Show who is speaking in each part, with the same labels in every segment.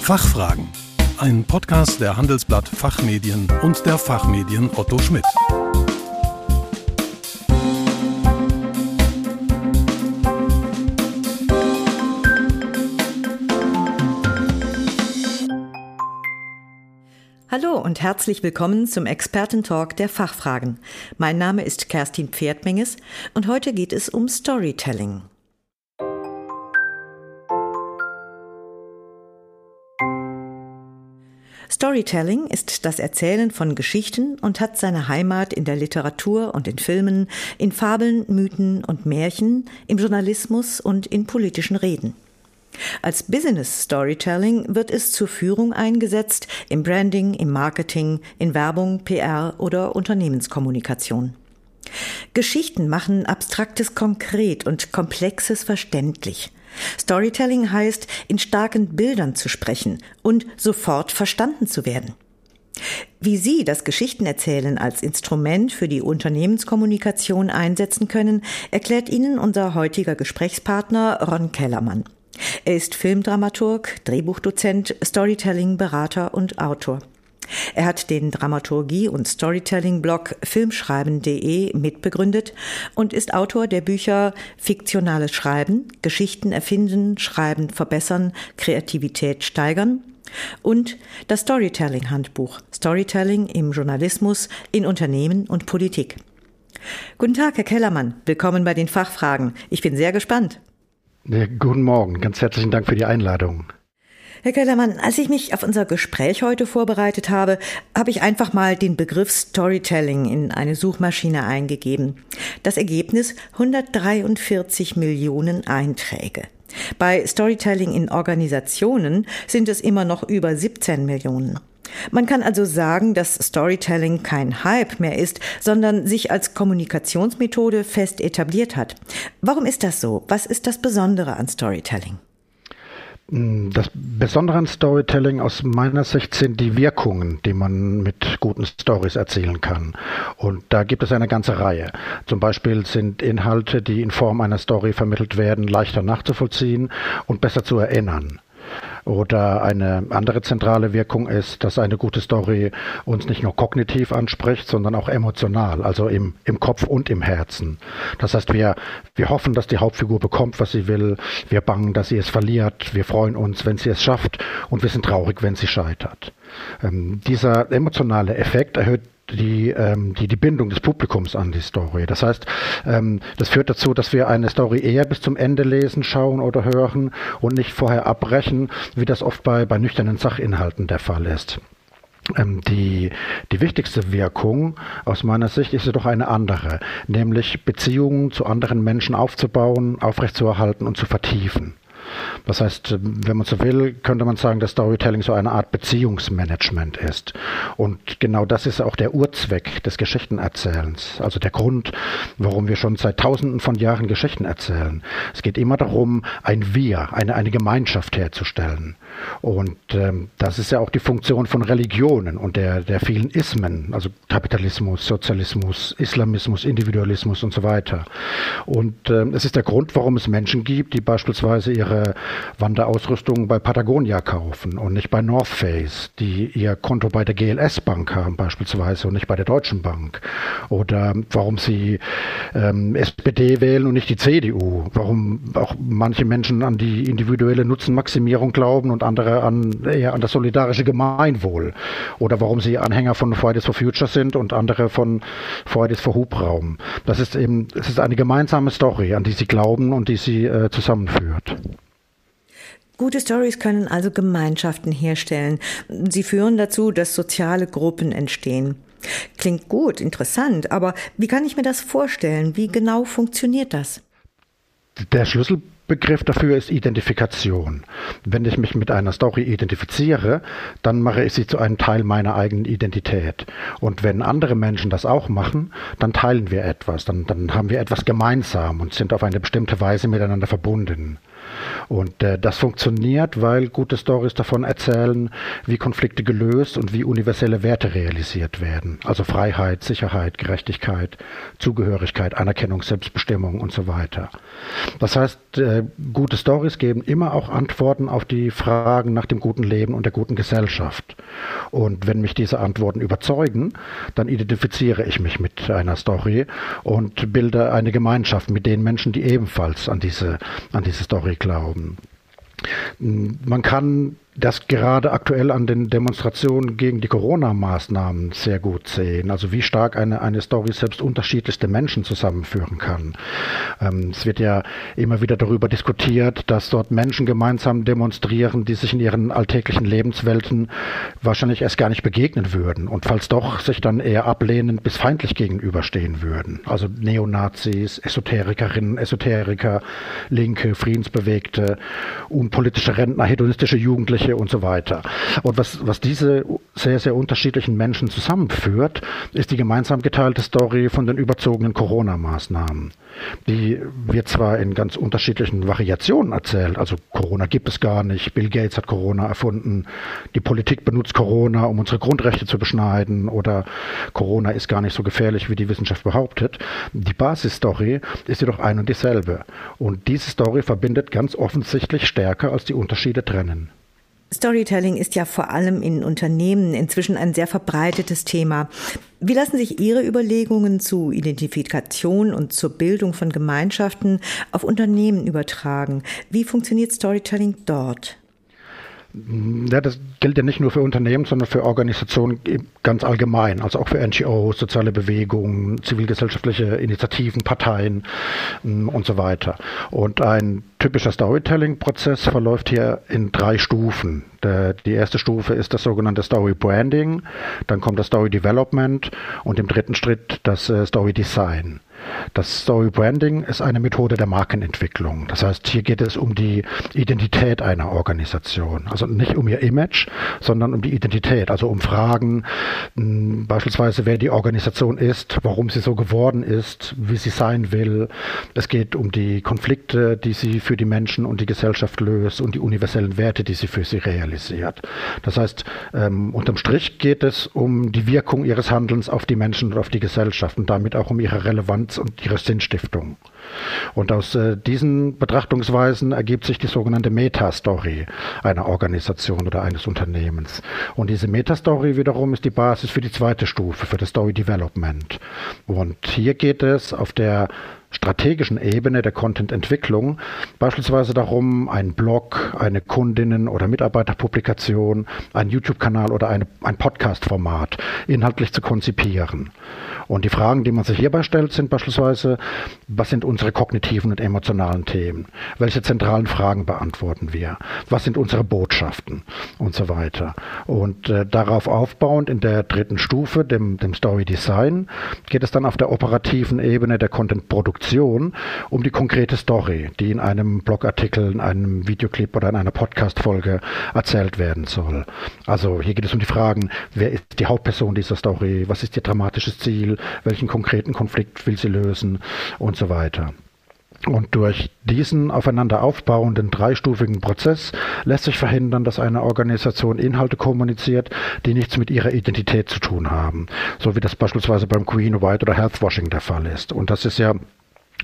Speaker 1: Fachfragen. Ein Podcast der Handelsblatt Fachmedien und der Fachmedien Otto Schmidt.
Speaker 2: Hallo und herzlich willkommen zum Expertentalk der Fachfragen. Mein Name ist Kerstin Pferdmenges und heute geht es um Storytelling. Storytelling ist das Erzählen von Geschichten und hat seine Heimat in der Literatur und in Filmen, in Fabeln, Mythen und Märchen, im Journalismus und in politischen Reden. Als Business Storytelling wird es zur Führung eingesetzt im Branding, im Marketing, in Werbung, PR oder Unternehmenskommunikation. Geschichten machen Abstraktes konkret und Komplexes verständlich. Storytelling heißt, in starken Bildern zu sprechen und sofort verstanden zu werden. Wie Sie das Geschichtenerzählen als Instrument für die Unternehmenskommunikation einsetzen können, erklärt Ihnen unser heutiger Gesprächspartner Ron Kellermann. Er ist Filmdramaturg, Drehbuchdozent, Storytelling-Berater und Autor. Er hat den Dramaturgie- und Storytelling-Blog filmschreiben.de mitbegründet und ist Autor der Bücher Fiktionales Schreiben, Geschichten erfinden, Schreiben verbessern, Kreativität steigern und das Storytelling-Handbuch Storytelling im Journalismus, in Unternehmen und Politik. Guten Tag, Herr Kellermann. Willkommen bei den Fachfragen. Ich bin sehr gespannt.
Speaker 3: Guten Morgen. Ganz herzlichen Dank für die Einladung.
Speaker 2: Herr Kellermann, als ich mich auf unser Gespräch heute vorbereitet habe, habe ich einfach mal den Begriff Storytelling in eine Suchmaschine eingegeben. Das Ergebnis 143 Millionen Einträge. Bei Storytelling in Organisationen sind es immer noch über 17 Millionen. Man kann also sagen, dass Storytelling kein Hype mehr ist, sondern sich als Kommunikationsmethode fest etabliert hat. Warum ist das so? Was ist das Besondere an Storytelling?
Speaker 3: Das Besondere an Storytelling aus meiner Sicht sind die Wirkungen, die man mit guten Stories erzielen kann. Und da gibt es eine ganze Reihe. Zum Beispiel sind Inhalte, die in Form einer Story vermittelt werden, leichter nachzuvollziehen und besser zu erinnern. Oder eine andere zentrale Wirkung ist, dass eine gute Story uns nicht nur kognitiv anspricht, sondern auch emotional, also im, im Kopf und im Herzen. Das heißt, wir, wir hoffen, dass die Hauptfigur bekommt, was sie will. Wir bangen, dass sie es verliert. Wir freuen uns, wenn sie es schafft. Und wir sind traurig, wenn sie scheitert. Ähm, dieser emotionale Effekt erhöht die, ähm, die, die Bindung des Publikums an die Story. Das heißt, ähm, das führt dazu, dass wir eine Story eher bis zum Ende lesen, schauen oder hören und nicht vorher abbrechen, wie das oft bei, bei nüchternen Sachinhalten der Fall ist. Ähm, die, die wichtigste Wirkung aus meiner Sicht ist jedoch eine andere, nämlich Beziehungen zu anderen Menschen aufzubauen, aufrechtzuerhalten und zu vertiefen. Das heißt, wenn man so will, könnte man sagen, dass Storytelling so eine Art Beziehungsmanagement ist. Und genau das ist auch der Urzweck des Geschichtenerzählens. Also der Grund, warum wir schon seit tausenden von Jahren Geschichten erzählen. Es geht immer darum, ein Wir, eine, eine Gemeinschaft herzustellen. Und ähm, das ist ja auch die Funktion von Religionen und der, der vielen Ismen, also Kapitalismus, Sozialismus, Islamismus, Individualismus und so weiter. Und ähm, es ist der Grund, warum es Menschen gibt, die beispielsweise ihre Wanderausrüstung bei Patagonia kaufen und nicht bei North Face, die ihr Konto bei der GLS Bank haben beispielsweise und nicht bei der Deutschen Bank. Oder warum sie ähm, SPD wählen und nicht die CDU. Warum auch manche Menschen an die individuelle Nutzenmaximierung glauben und andere an, eher an das solidarische Gemeinwohl. Oder warum sie Anhänger von Fridays for Future sind und andere von Fridays for Hubraum. Das ist eben, es ist eine gemeinsame Story, an die sie glauben und die sie äh, zusammenführt.
Speaker 2: Gute Stories können also Gemeinschaften herstellen. Sie führen dazu, dass soziale Gruppen entstehen. Klingt gut, interessant, aber wie kann ich mir das vorstellen? Wie genau funktioniert das?
Speaker 3: Der Schlüssel Begriff dafür ist Identifikation. Wenn ich mich mit einer Story identifiziere, dann mache ich sie zu einem Teil meiner eigenen Identität. Und wenn andere Menschen das auch machen, dann teilen wir etwas, dann, dann haben wir etwas gemeinsam und sind auf eine bestimmte Weise miteinander verbunden. Und äh, das funktioniert, weil gute Stories davon erzählen, wie Konflikte gelöst und wie universelle Werte realisiert werden. Also Freiheit, Sicherheit, Gerechtigkeit, Zugehörigkeit, Anerkennung, Selbstbestimmung und so weiter. Das heißt, äh, gute Stories geben immer auch Antworten auf die Fragen nach dem guten Leben und der guten Gesellschaft. Und wenn mich diese Antworten überzeugen, dann identifiziere ich mich mit einer Story und bilde eine Gemeinschaft mit den Menschen, die ebenfalls an diese, an diese Story glauben. Man kann das gerade aktuell an den Demonstrationen gegen die Corona-Maßnahmen sehr gut sehen. Also wie stark eine, eine Story selbst unterschiedlichste Menschen zusammenführen kann. Ähm, es wird ja immer wieder darüber diskutiert, dass dort Menschen gemeinsam demonstrieren, die sich in ihren alltäglichen Lebenswelten wahrscheinlich erst gar nicht begegnen würden und falls doch sich dann eher ablehnend bis feindlich gegenüberstehen würden. Also Neonazis, Esoterikerinnen, Esoteriker, Linke, Friedensbewegte, unpolitische Rentner, hedonistische Jugendliche Kirche und so weiter. Und was, was diese sehr, sehr unterschiedlichen Menschen zusammenführt, ist die gemeinsam geteilte Story von den überzogenen Corona-Maßnahmen. Die wird zwar in ganz unterschiedlichen Variationen erzählt, also Corona gibt es gar nicht, Bill Gates hat Corona erfunden, die Politik benutzt Corona, um unsere Grundrechte zu beschneiden oder Corona ist gar nicht so gefährlich, wie die Wissenschaft behauptet. Die Basisstory ist jedoch ein und dieselbe. Und diese Story verbindet ganz offensichtlich stärker, als die Unterschiede trennen.
Speaker 2: Storytelling ist ja vor allem in Unternehmen inzwischen ein sehr verbreitetes Thema. Wie lassen sich Ihre Überlegungen zu Identifikation und zur Bildung von Gemeinschaften auf Unternehmen übertragen? Wie funktioniert Storytelling dort?
Speaker 3: Ja, das gilt ja nicht nur für Unternehmen, sondern für Organisationen ganz allgemein, also auch für NGOs, soziale Bewegungen, zivilgesellschaftliche Initiativen, Parteien mm, und so weiter. Und ein typischer Storytelling-Prozess verläuft hier in drei Stufen. Die erste Stufe ist das sogenannte Story Branding, dann kommt das Story Development und im dritten Schritt das äh, Story Design. Das Story Branding ist eine Methode der Markenentwicklung. Das heißt, hier geht es um die Identität einer Organisation. Also nicht um ihr Image, sondern um die Identität. Also um Fragen, beispielsweise wer die Organisation ist, warum sie so geworden ist, wie sie sein will. Es geht um die Konflikte, die sie für die Menschen und die Gesellschaft löst und die universellen Werte, die sie für sie realisiert. Das heißt, ähm, unterm Strich geht es um die Wirkung ihres Handelns auf die Menschen und auf die Gesellschaft und damit auch um ihre Relevanz Finanz- und ihre Sinnstiftung. Und aus äh, diesen Betrachtungsweisen ergibt sich die sogenannte Meta-Story einer Organisation oder eines Unternehmens. Und diese Meta-Story wiederum ist die Basis für die zweite Stufe, für das Story Development. Und hier geht es auf der strategischen Ebene der Content-Entwicklung beispielsweise darum, einen Blog, eine Kundinnen- oder Mitarbeiterpublikation, einen YouTube-Kanal oder eine, ein Podcast-Format inhaltlich zu konzipieren. Und die Fragen, die man sich hierbei stellt, sind beispielsweise, was sind unsere kognitiven und emotionalen Themen? Welche zentralen Fragen beantworten wir? Was sind unsere Botschaften? Und so weiter. Und äh, darauf aufbauend in der dritten Stufe, dem, dem Story Design, geht es dann auf der operativen Ebene der Content-Produktion um die konkrete Story, die in einem Blogartikel, in einem Videoclip oder in einer Podcast-Folge erzählt werden soll. Also hier geht es um die Fragen, wer ist die Hauptperson dieser Story? Was ist ihr dramatisches Ziel? welchen konkreten Konflikt will sie lösen und so weiter. Und durch diesen aufeinander aufbauenden dreistufigen Prozess lässt sich verhindern, dass eine Organisation Inhalte kommuniziert, die nichts mit ihrer Identität zu tun haben. So wie das beispielsweise beim Queen White oder Healthwashing der Fall ist. Und das ist ja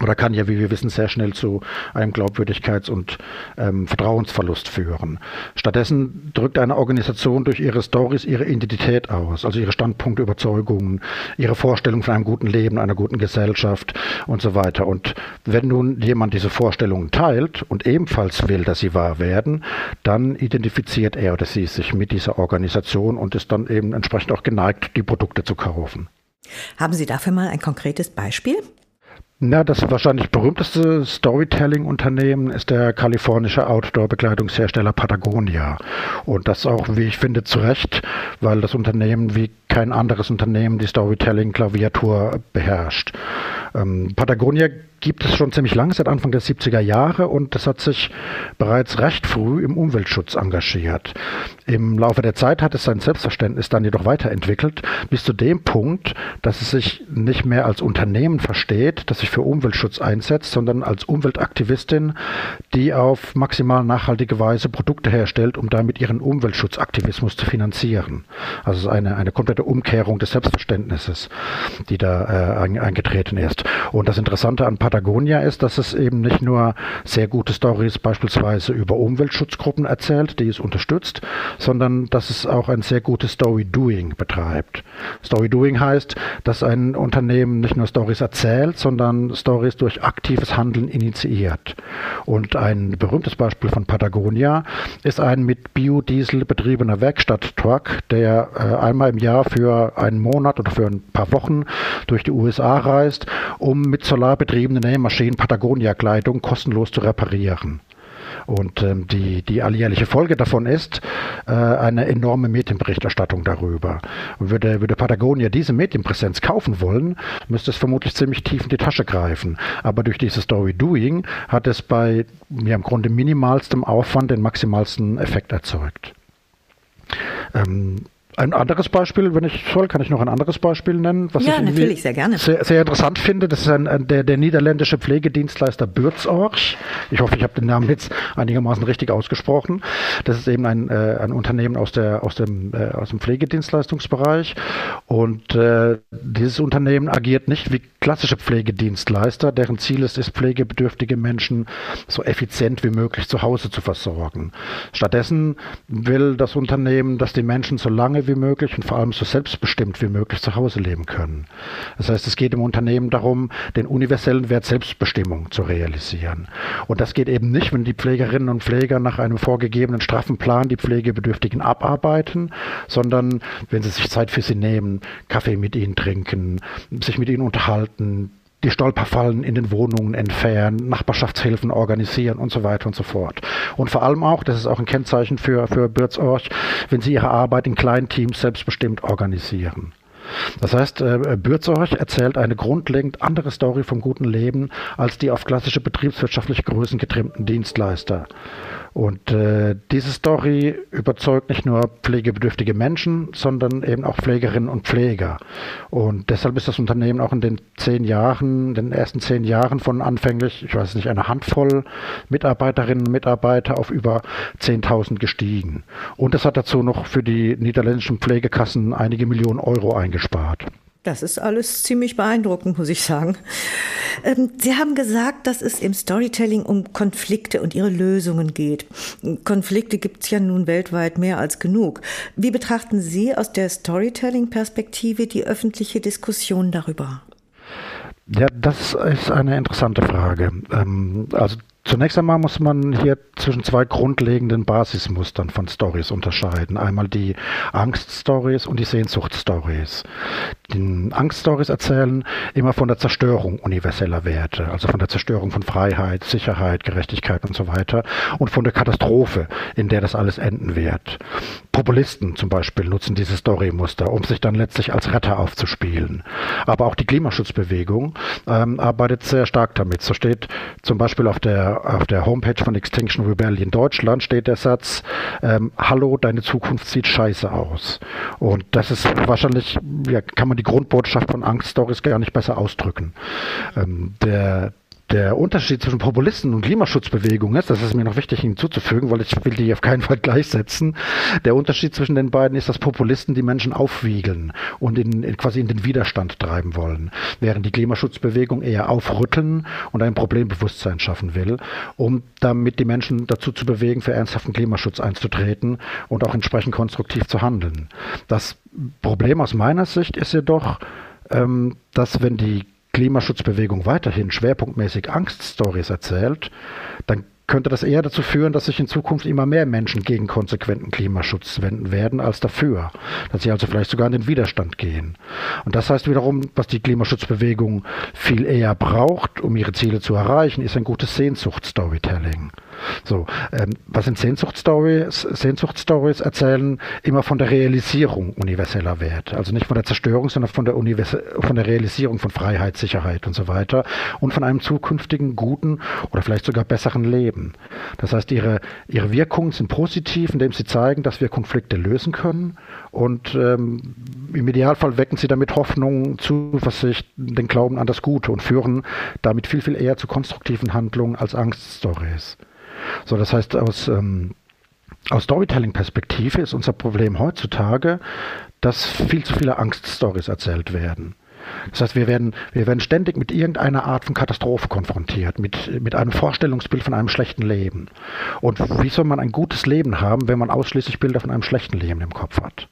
Speaker 3: oder kann ja, wie wir wissen, sehr schnell zu einem Glaubwürdigkeits- und ähm, Vertrauensverlust führen. Stattdessen drückt eine Organisation durch ihre Stories ihre Identität aus, also ihre Standpunkte, Überzeugungen, ihre Vorstellung von einem guten Leben, einer guten Gesellschaft und so weiter. Und wenn nun jemand diese Vorstellungen teilt und ebenfalls will, dass sie wahr werden, dann identifiziert er oder sie sich mit dieser Organisation und ist dann eben entsprechend auch geneigt, die Produkte zu kaufen.
Speaker 2: Haben Sie dafür mal ein konkretes Beispiel?
Speaker 3: Na, das wahrscheinlich berühmteste Storytelling-Unternehmen ist der kalifornische Outdoor-Bekleidungshersteller Patagonia. Und das auch, wie ich finde, zu Recht, weil das Unternehmen wie kein anderes Unternehmen die Storytelling-Klaviatur beherrscht. Ähm, Patagonia gibt es schon ziemlich lange, seit Anfang der 70er Jahre und das hat sich bereits recht früh im Umweltschutz engagiert. Im Laufe der Zeit hat es sein Selbstverständnis dann jedoch weiterentwickelt, bis zu dem Punkt, dass es sich nicht mehr als Unternehmen versteht, das sich für Umweltschutz einsetzt, sondern als Umweltaktivistin, die auf maximal nachhaltige Weise Produkte herstellt, um damit ihren Umweltschutzaktivismus zu finanzieren. Also eine, eine komplette Umkehrung des Selbstverständnisses, die da äh, eingetreten ist. Und das Interessante an Patagonia ist, dass es eben nicht nur sehr gute Stories beispielsweise über Umweltschutzgruppen erzählt, die es unterstützt, sondern dass es auch ein sehr gutes Story-Doing betreibt. Story-Doing heißt, dass ein Unternehmen nicht nur Stories erzählt, sondern Stories durch aktives Handeln initiiert. Und ein berühmtes Beispiel von Patagonia ist ein mit Biodiesel betriebener Werkstatttruck, der äh, einmal im Jahr für einen Monat oder für ein paar Wochen durch die USA reist, um mit Solar eine Nähmaschinen Patagonia-Kleidung kostenlos zu reparieren. Und ähm, die, die alljährliche Folge davon ist äh, eine enorme Medienberichterstattung darüber. Würde, würde Patagonia diese Medienpräsenz kaufen wollen, müsste es vermutlich ziemlich tief in die Tasche greifen. Aber durch dieses Story Doing hat es bei ja, im Grunde minimalstem Aufwand den maximalsten Effekt erzeugt. Ähm, ein anderes Beispiel, wenn ich soll, kann ich noch ein anderes Beispiel nennen,
Speaker 2: was ja, ich natürlich, sehr gerne.
Speaker 3: Sehr, sehr interessant finde. Das ist ein, ein, der, der niederländische Pflegedienstleister Bürzorch. Ich hoffe, ich habe den Namen jetzt einigermaßen richtig ausgesprochen. Das ist eben ein, äh, ein Unternehmen aus, der, aus, dem, äh, aus dem Pflegedienstleistungsbereich. Und äh, dieses Unternehmen agiert nicht wie klassische Pflegedienstleister, deren Ziel es ist, pflegebedürftige Menschen so effizient wie möglich zu Hause zu versorgen. Stattdessen will das Unternehmen, dass die Menschen so lange wie möglich und vor allem so selbstbestimmt wie möglich zu Hause leben können. Das heißt, es geht im Unternehmen darum, den universellen Wert Selbstbestimmung zu realisieren. Und das geht eben nicht, wenn die Pflegerinnen und Pfleger nach einem vorgegebenen straffen Plan die Pflegebedürftigen abarbeiten, sondern wenn sie sich Zeit für sie nehmen, Kaffee mit ihnen trinken, sich mit ihnen unterhalten, die Stolperfallen in den Wohnungen entfernen, Nachbarschaftshilfen organisieren und so weiter und so fort. Und vor allem auch, das ist auch ein Kennzeichen für, für Bürzorch, wenn sie ihre Arbeit in kleinen Teams selbstbestimmt organisieren. Das heißt, äh, Bürzorch erzählt eine grundlegend andere Story vom guten Leben als die auf klassische betriebswirtschaftliche Größen getrimmten Dienstleister. Und äh, diese Story überzeugt nicht nur pflegebedürftige Menschen, sondern eben auch Pflegerinnen und Pfleger. Und deshalb ist das Unternehmen auch in den zehn Jahren, den ersten zehn Jahren von anfänglich, ich weiß nicht, einer Handvoll Mitarbeiterinnen und Mitarbeiter auf über 10.000 gestiegen. Und es hat dazu noch für die niederländischen Pflegekassen einige Millionen Euro eingespart.
Speaker 2: Das ist alles ziemlich beeindruckend, muss ich sagen. Ähm, Sie haben gesagt, dass es im Storytelling um Konflikte und ihre Lösungen geht. Konflikte gibt es ja nun weltweit mehr als genug. Wie betrachten Sie aus der Storytelling-Perspektive die öffentliche Diskussion darüber?
Speaker 3: Ja, das ist eine interessante Frage. Ähm, also Zunächst einmal muss man hier zwischen zwei grundlegenden Basismustern von Stories unterscheiden. Einmal die Angststories und die Sehnsuchtstories. Die Angststories erzählen immer von der Zerstörung universeller Werte, also von der Zerstörung von Freiheit, Sicherheit, Gerechtigkeit und so weiter und von der Katastrophe, in der das alles enden wird. Populisten zum Beispiel nutzen diese Storymuster, um sich dann letztlich als Retter aufzuspielen. Aber auch die Klimaschutzbewegung ähm, arbeitet sehr stark damit. So steht zum Beispiel auf der auf der Homepage von Extinction Rebellion Deutschland steht der Satz, ähm, Hallo, deine Zukunft sieht scheiße aus. Und das ist wahrscheinlich, ja, kann man die Grundbotschaft von Angststories gar nicht besser ausdrücken. Ähm, der, der Unterschied zwischen Populisten und Klimaschutzbewegungen ist, das ist mir noch wichtig hinzuzufügen, weil ich will die auf keinen Fall gleichsetzen. Der Unterschied zwischen den beiden ist, dass Populisten die Menschen aufwiegeln und in, in quasi in den Widerstand treiben wollen, während die Klimaschutzbewegung eher aufrütteln und ein Problembewusstsein schaffen will, um damit die Menschen dazu zu bewegen, für ernsthaften Klimaschutz einzutreten und auch entsprechend konstruktiv zu handeln. Das Problem aus meiner Sicht ist jedoch, ähm, dass wenn die Klimaschutzbewegung weiterhin schwerpunktmäßig Angststories erzählt, dann könnte das eher dazu führen, dass sich in Zukunft immer mehr Menschen gegen konsequenten Klimaschutz wenden werden als dafür. Dass sie also vielleicht sogar in den Widerstand gehen. Und das heißt wiederum, was die Klimaschutzbewegung viel eher braucht, um ihre Ziele zu erreichen, ist ein gutes Sehnsucht-Storytelling. So, ähm, was sind Sehnsuchtsstories? Sehnsuchtsstories erzählen immer von der Realisierung universeller Werte. Also nicht von der Zerstörung, sondern von der, Univers von der Realisierung von Freiheit, Sicherheit und so weiter und von einem zukünftigen guten oder vielleicht sogar besseren Leben. Das heißt, ihre, ihre Wirkungen sind positiv, indem sie zeigen, dass wir Konflikte lösen können und ähm, im Idealfall wecken sie damit Hoffnung, Zuversicht, den Glauben an das Gute und führen damit viel, viel eher zu konstruktiven Handlungen als Angststories. So, das heißt, aus, ähm, aus Storytelling-Perspektive ist unser Problem heutzutage, dass viel zu viele Angststories erzählt werden. Das heißt, wir werden, wir werden ständig mit irgendeiner Art von Katastrophe konfrontiert, mit, mit einem Vorstellungsbild von einem schlechten Leben. Und wie soll man ein gutes Leben haben, wenn man ausschließlich Bilder von einem schlechten Leben im Kopf hat?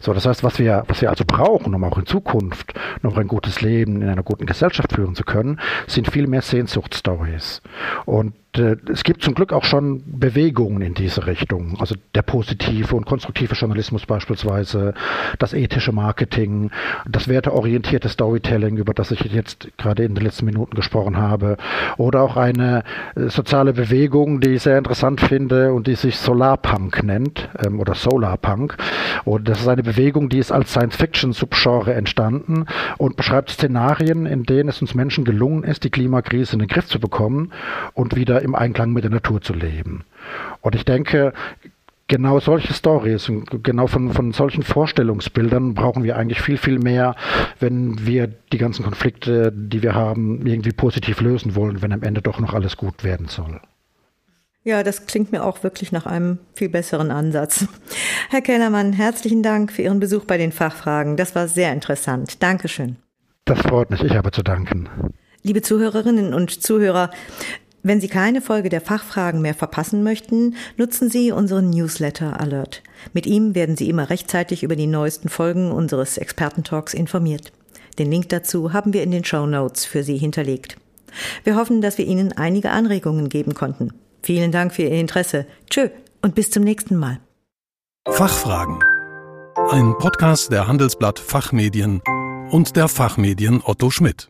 Speaker 3: So, das heißt, was wir, was wir also brauchen, um auch in Zukunft noch ein gutes Leben in einer guten Gesellschaft führen zu können, sind viel mehr Sehnsuchtsstories. Äh, es gibt zum Glück auch schon Bewegungen in diese Richtung. Also der positive und konstruktive Journalismus beispielsweise, das ethische Marketing, das werteorientierte Storytelling, über das ich jetzt gerade in den letzten Minuten gesprochen habe, oder auch eine äh, soziale Bewegung, die ich sehr interessant finde und die sich Solarpunk nennt ähm, oder Solarpunk. Und das ist eine Bewegung, die ist als Science-Fiction-Subgenre entstanden und beschreibt Szenarien, in denen es uns Menschen gelungen ist, die Klimakrise in den Griff zu bekommen und wieder im Einklang mit der Natur zu leben. Und ich denke, genau solche Stories und genau von, von solchen Vorstellungsbildern brauchen wir eigentlich viel, viel mehr, wenn wir die ganzen Konflikte, die wir haben, irgendwie positiv lösen wollen, wenn am Ende doch noch alles gut werden soll.
Speaker 2: Ja, das klingt mir auch wirklich nach einem viel besseren Ansatz. Herr Kellermann, herzlichen Dank für Ihren Besuch bei den Fachfragen. Das war sehr interessant. Dankeschön.
Speaker 3: Das freut mich. Ich habe zu danken.
Speaker 2: Liebe Zuhörerinnen und Zuhörer, wenn Sie keine Folge der Fachfragen mehr verpassen möchten, nutzen Sie unseren Newsletter Alert. Mit ihm werden Sie immer rechtzeitig über die neuesten Folgen unseres Expertentalks informiert. Den Link dazu haben wir in den Show Notes für Sie hinterlegt. Wir hoffen, dass wir Ihnen einige Anregungen geben konnten. Vielen Dank für Ihr Interesse. Tschö und bis zum nächsten Mal.
Speaker 1: Fachfragen. Ein Podcast der Handelsblatt Fachmedien und der Fachmedien Otto Schmidt.